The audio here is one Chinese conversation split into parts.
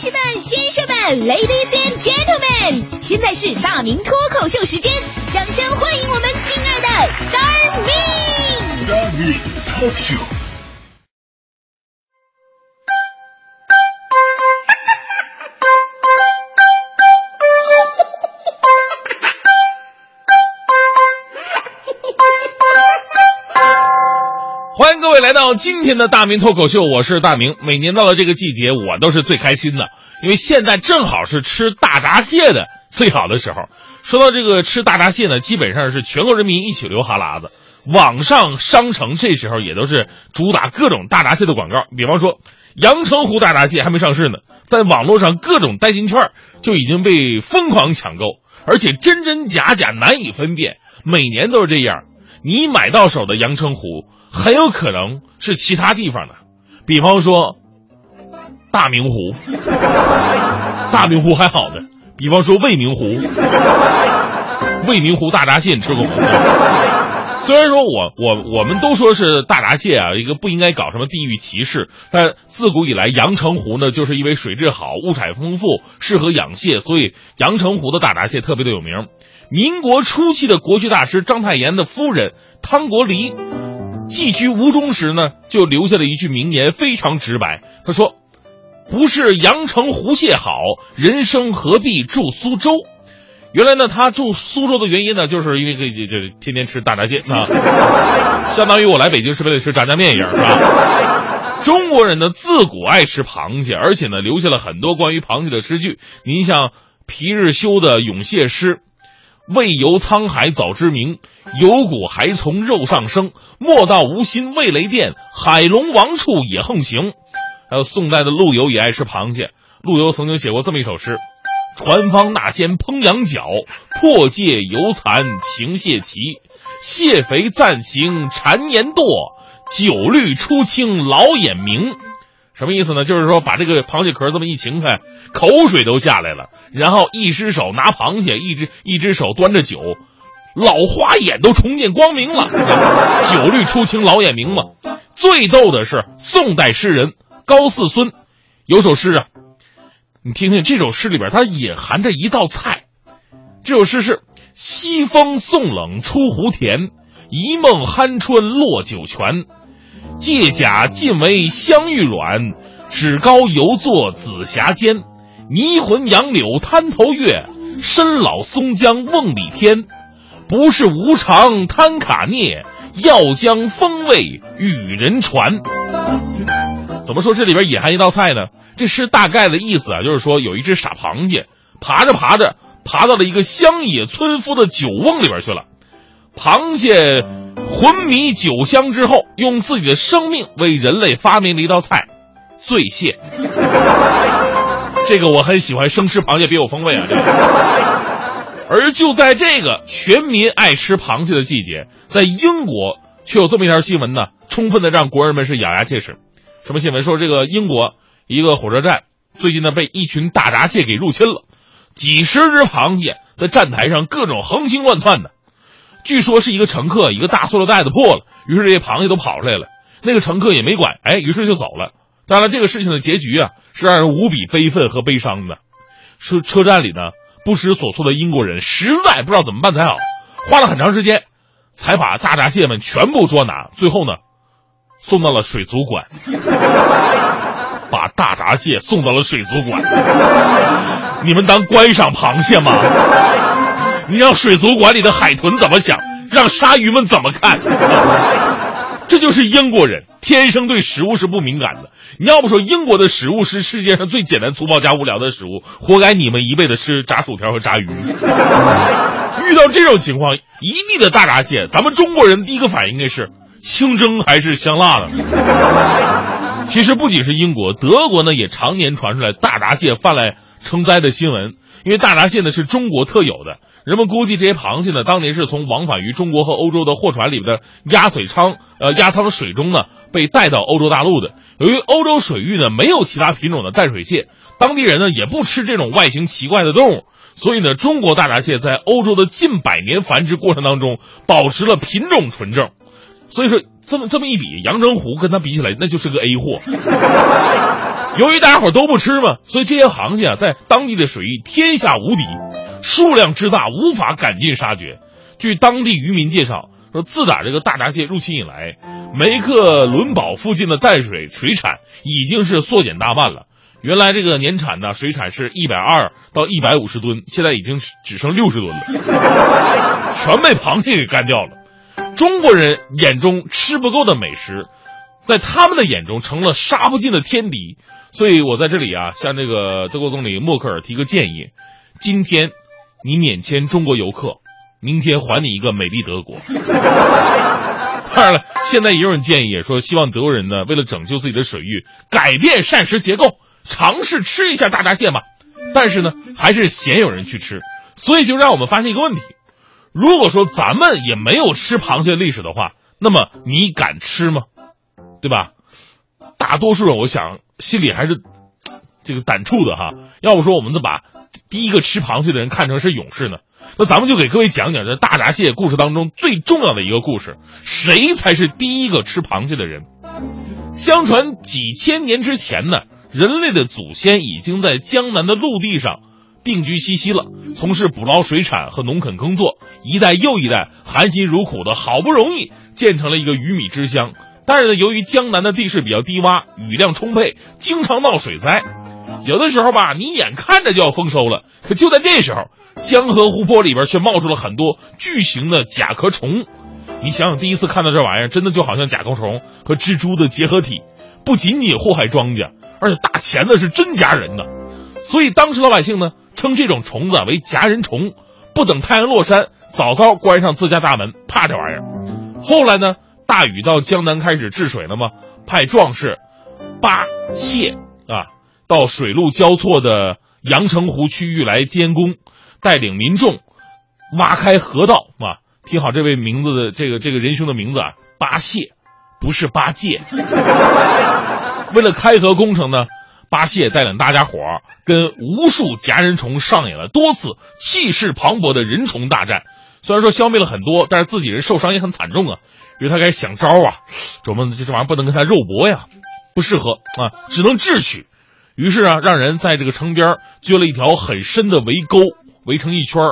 士们、先生们，Ladies and Gentlemen，现在是大明脱口秀时间，掌声欢迎我们亲爱的 Star Me。Star Me Talk Show。欢迎各位来到今天的大明脱口秀，我是大明。每年到了这个季节，我都是最开心的，因为现在正好是吃大闸蟹的最好的时候。说到这个吃大闸蟹呢，基本上是全国人民一起流哈喇子。网上商城这时候也都是主打各种大闸蟹的广告，比方说阳澄湖大闸蟹还没上市呢，在网络上各种代金券就已经被疯狂抢购，而且真真假假难以分辨，每年都是这样。你买到手的阳澄湖。很有可能是其他地方的，比方说大明湖，大明湖还好的，比方说未名湖，未名湖大闸蟹你吃过吗？虽然说我我我们都说是大闸蟹啊，一个不应该搞什么地域歧视，但自古以来阳澄湖呢，就是因为水质好、物产丰富，适合养蟹，所以阳澄湖的大闸蟹特别的有名。民国初期的国学大师章太炎的夫人汤国梨。寄居吴中时呢，就留下了一句名言，非常直白。他说：“不是阳澄湖蟹好，人生何必住苏州？”原来呢，他住苏州的原因呢，就是因为这这天天吃大闸蟹啊，相当于我来北京是为了吃炸酱面一样，是吧？中国人呢，自古爱吃螃蟹，而且呢，留下了很多关于螃蟹的诗句。您像皮日休的咏蟹诗。未游沧海早知名，有骨还从肉上生。莫道无心为雷电，海龙王处也横行。还有宋代的陆游也爱吃螃蟹，陆游曾经写过这么一首诗：船方那先烹羊角，破戒犹残情蟹奇。蟹肥暂行缠年堕，酒绿初清老眼明。什么意思呢？就是说把这个螃蟹壳这么一擎开，口水都下来了。然后一只手拿螃蟹，一只一只手端着酒，老花眼都重见光明了。酒绿初青老眼明嘛。最逗的是宋代诗人高泗孙有首诗啊，你听听这首诗里边，它隐含着一道菜。这首诗是：西风送冷出湖田，一梦酣春落酒泉。借甲尽为香玉软，趾高犹作紫霞尖。迷魂杨柳滩头月，深老松江瓮里天。不是无常贪卡聂，要将风味与人传。怎么说这里边隐含一道菜呢？这诗大概的意思啊，就是说有一只傻螃蟹，爬着爬着，爬到了一个乡野村夫的酒瓮里边去了。螃蟹魂迷酒香之后，用自己的生命为人类发明了一道菜——醉蟹。这个我很喜欢，生吃螃蟹别有风味啊！这个。而就在这个全民爱吃螃蟹的季节，在英国却有这么一条新闻呢，充分的让国人们是咬牙切齿。什么新闻？说这个英国一个火车站最近呢被一群大闸蟹给入侵了，几十只螃蟹在站台上各种横行乱窜的。据说是一个乘客一个大塑料袋子破了，于是这些螃蟹都跑出来了。那个乘客也没管，哎，于是就走了。当然，这个事情的结局啊，是让人无比悲愤和悲伤的。车车站里呢，不知所措的英国人实在不知道怎么办才好，花了很长时间，才把大闸蟹们全部捉拿，最后呢，送到了水族馆。把大闸蟹送到了水族馆，你们当观赏螃蟹吗？你让水族馆里的海豚怎么想？让鲨鱼们怎么看？这就是英国人天生对食物是不敏感的。你要不说英国的食物是世界上最简单粗暴加无聊的食物，活该你们一辈子吃炸薯条和炸鱼。遇到这种情况，一地的大闸蟹，咱们中国人第一个反应应该是清蒸还是香辣的？其实不仅是英国，德国呢也常年传出来大闸蟹泛滥成灾的新闻。因为大闸蟹呢是中国特有的，人们估计这些螃蟹呢当年是从往返于中国和欧洲的货船里边的压水舱呃压舱水中呢被带到欧洲大陆的。由于欧洲水域呢没有其他品种的淡水蟹，当地人呢也不吃这种外形奇怪的动物，所以呢中国大闸蟹在欧洲的近百年繁殖过程当中保持了品种纯正。所以说，这么这么一比，阳澄湖跟它比起来，那就是个 A 货。由于大家伙都不吃嘛，所以这些螃蟹啊，在当地的水域天下无敌，数量之大，无法赶尽杀绝。据当地渔民介绍，说自打这个大闸蟹入侵以来，梅克伦堡附近的淡水水产已经是缩减大半了。原来这个年产的水产是一百二到一百五十吨，现在已经只剩六十吨了，全被螃蟹给干掉了。中国人眼中吃不够的美食，在他们的眼中成了杀不尽的天敌。所以我在这里啊，向这个德国总理默克尔提个建议：今天你免签中国游客，明天还你一个美丽德国。当然了，现在也有人建议说，希望德国人呢，为了拯救自己的水域，改变膳食结构。尝试吃一下大闸蟹嘛，但是呢，还是鲜有人去吃，所以就让我们发现一个问题：如果说咱们也没有吃螃蟹历史的话，那么你敢吃吗？对吧？大多数人我想心里还是这个胆怵的哈。要不说我们怎么把第一个吃螃蟹的人看成是勇士呢？那咱们就给各位讲讲这大闸蟹故事当中最重要的一个故事：谁才是第一个吃螃蟹的人？相传几千年之前呢。人类的祖先已经在江南的陆地上定居西溪了，从事捕捞水产和农垦耕作，一代又一代含辛茹苦的，好不容易建成了一个鱼米之乡。但是呢，由于江南的地势比较低洼，雨量充沛，经常闹水灾。有的时候吧，你眼看着就要丰收了，可就在这时候，江河湖泊里边却冒出了很多巨型的甲壳虫。你想想，第一次看到这玩意儿，真的就好像甲壳虫和蜘蛛的结合体。不仅仅祸害庄稼，而且打钱的是真夹人的，所以当时老百姓呢称这种虫子为夹人虫，不等太阳落山，早早关上自家大门，怕这玩意儿。后来呢，大禹到江南开始治水了嘛，派壮士巴谢啊到水陆交错的阳澄湖区域来监工，带领民众挖开河道啊。听好这位名字的这个这个仁兄的名字啊，巴谢。不是八戒，为了开河工程呢，八戒带领大家伙儿跟无数夹人虫上演了多次气势磅礴的人虫大战。虽然说消灭了很多，但是自己人受伤也很惨重啊。于是他开始想招啊，琢磨这这玩意儿不能跟他肉搏呀，不适合啊，只能智取。于是啊，让人在这个城边掘了一条很深的围沟，围成一圈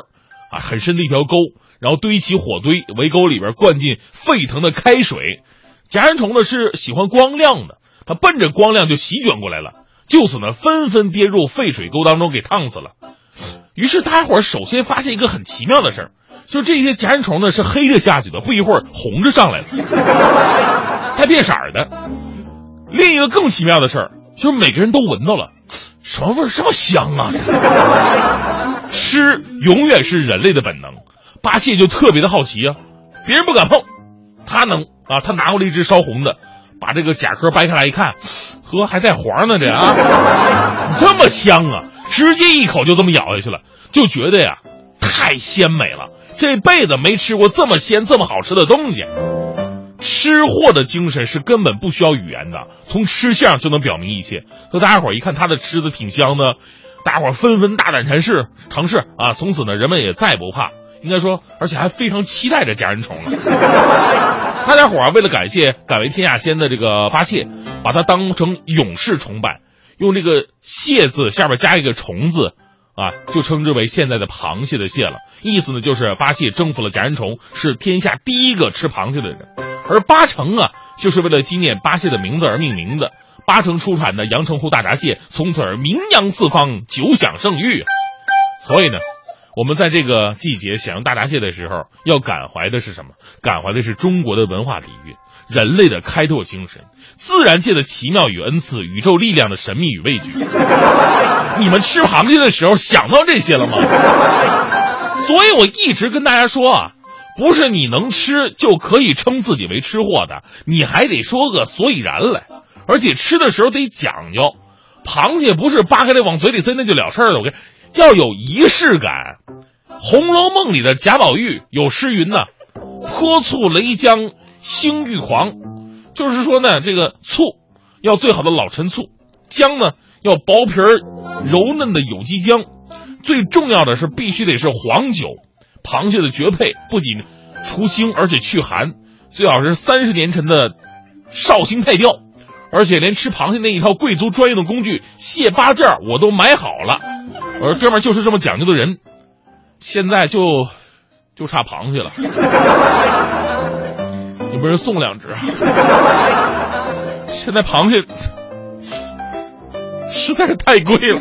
啊，很深的一条沟，然后堆起火堆，围沟里边灌进沸腾的开水。夹人虫呢是喜欢光亮的，它奔着光亮就席卷过来了，就此呢纷纷跌入沸水沟当中给烫死了。于是大家伙首先发现一个很奇妙的事儿，就这些夹人虫呢是黑着下去的，不一会儿红着上来了，还变色的。另一个更奇妙的事儿就是每个人都闻到了，什么味儿这么香啊？吃永远是人类的本能，八戒就特别的好奇啊，别人不敢碰，他能。啊，他拿过来一只烧红的，把这个甲壳掰开来一看，呵，还带黄呢，这啊，这么香啊！直接一口就这么咬下去了，就觉得呀，太鲜美了，这辈子没吃过这么鲜、这么好吃的东西。吃货的精神是根本不需要语言的，从吃相就能表明一切。和大家伙一看他的吃的挺香的，大家伙纷纷大胆尝试，尝试啊！从此呢，人们也再不怕，应该说，而且还非常期待着夹人虫了。大家伙啊，为了感谢敢为天下先的这个八戒，把它当成勇士崇拜，用这个“蟹”字下边加一个“虫”字，啊，就称之为现在的螃蟹的蟹了。意思呢，就是八戒征服了甲人虫，是天下第一个吃螃蟹的人。而八成啊，就是为了纪念八戒的名字而命名的。八成出产的阳澄湖大闸蟹，从此而名扬四方，久享盛誉。所以呢。我们在这个季节享用大闸蟹的时候，要感怀的是什么？感怀的是中国的文化底蕴、人类的开拓精神、自然界的奇妙与恩赐、宇宙力量的神秘与畏惧。你们吃螃蟹的时候想到这些了吗？所以我一直跟大家说啊，不是你能吃就可以称自己为吃货的，你还得说个所以然来，而且吃的时候得讲究。螃蟹不是扒开来往嘴里塞那就了事儿了，我跟。要有仪式感，《红楼梦》里的贾宝玉有诗云呢：“泼醋雷浆星欲狂，就是说呢，这个醋要最好的老陈醋，姜呢要薄皮儿柔嫩的有机姜，最重要的是必须得是黄酒，螃蟹的绝配，不仅除腥而且去寒，最好是三十年陈的绍兴太钓，而且连吃螃蟹那一套贵族专用的工具蟹八件我都买好了，我说哥们儿就是这么讲究的人，现在就就差螃蟹了。有没有人送两只现在螃蟹实在是太贵了。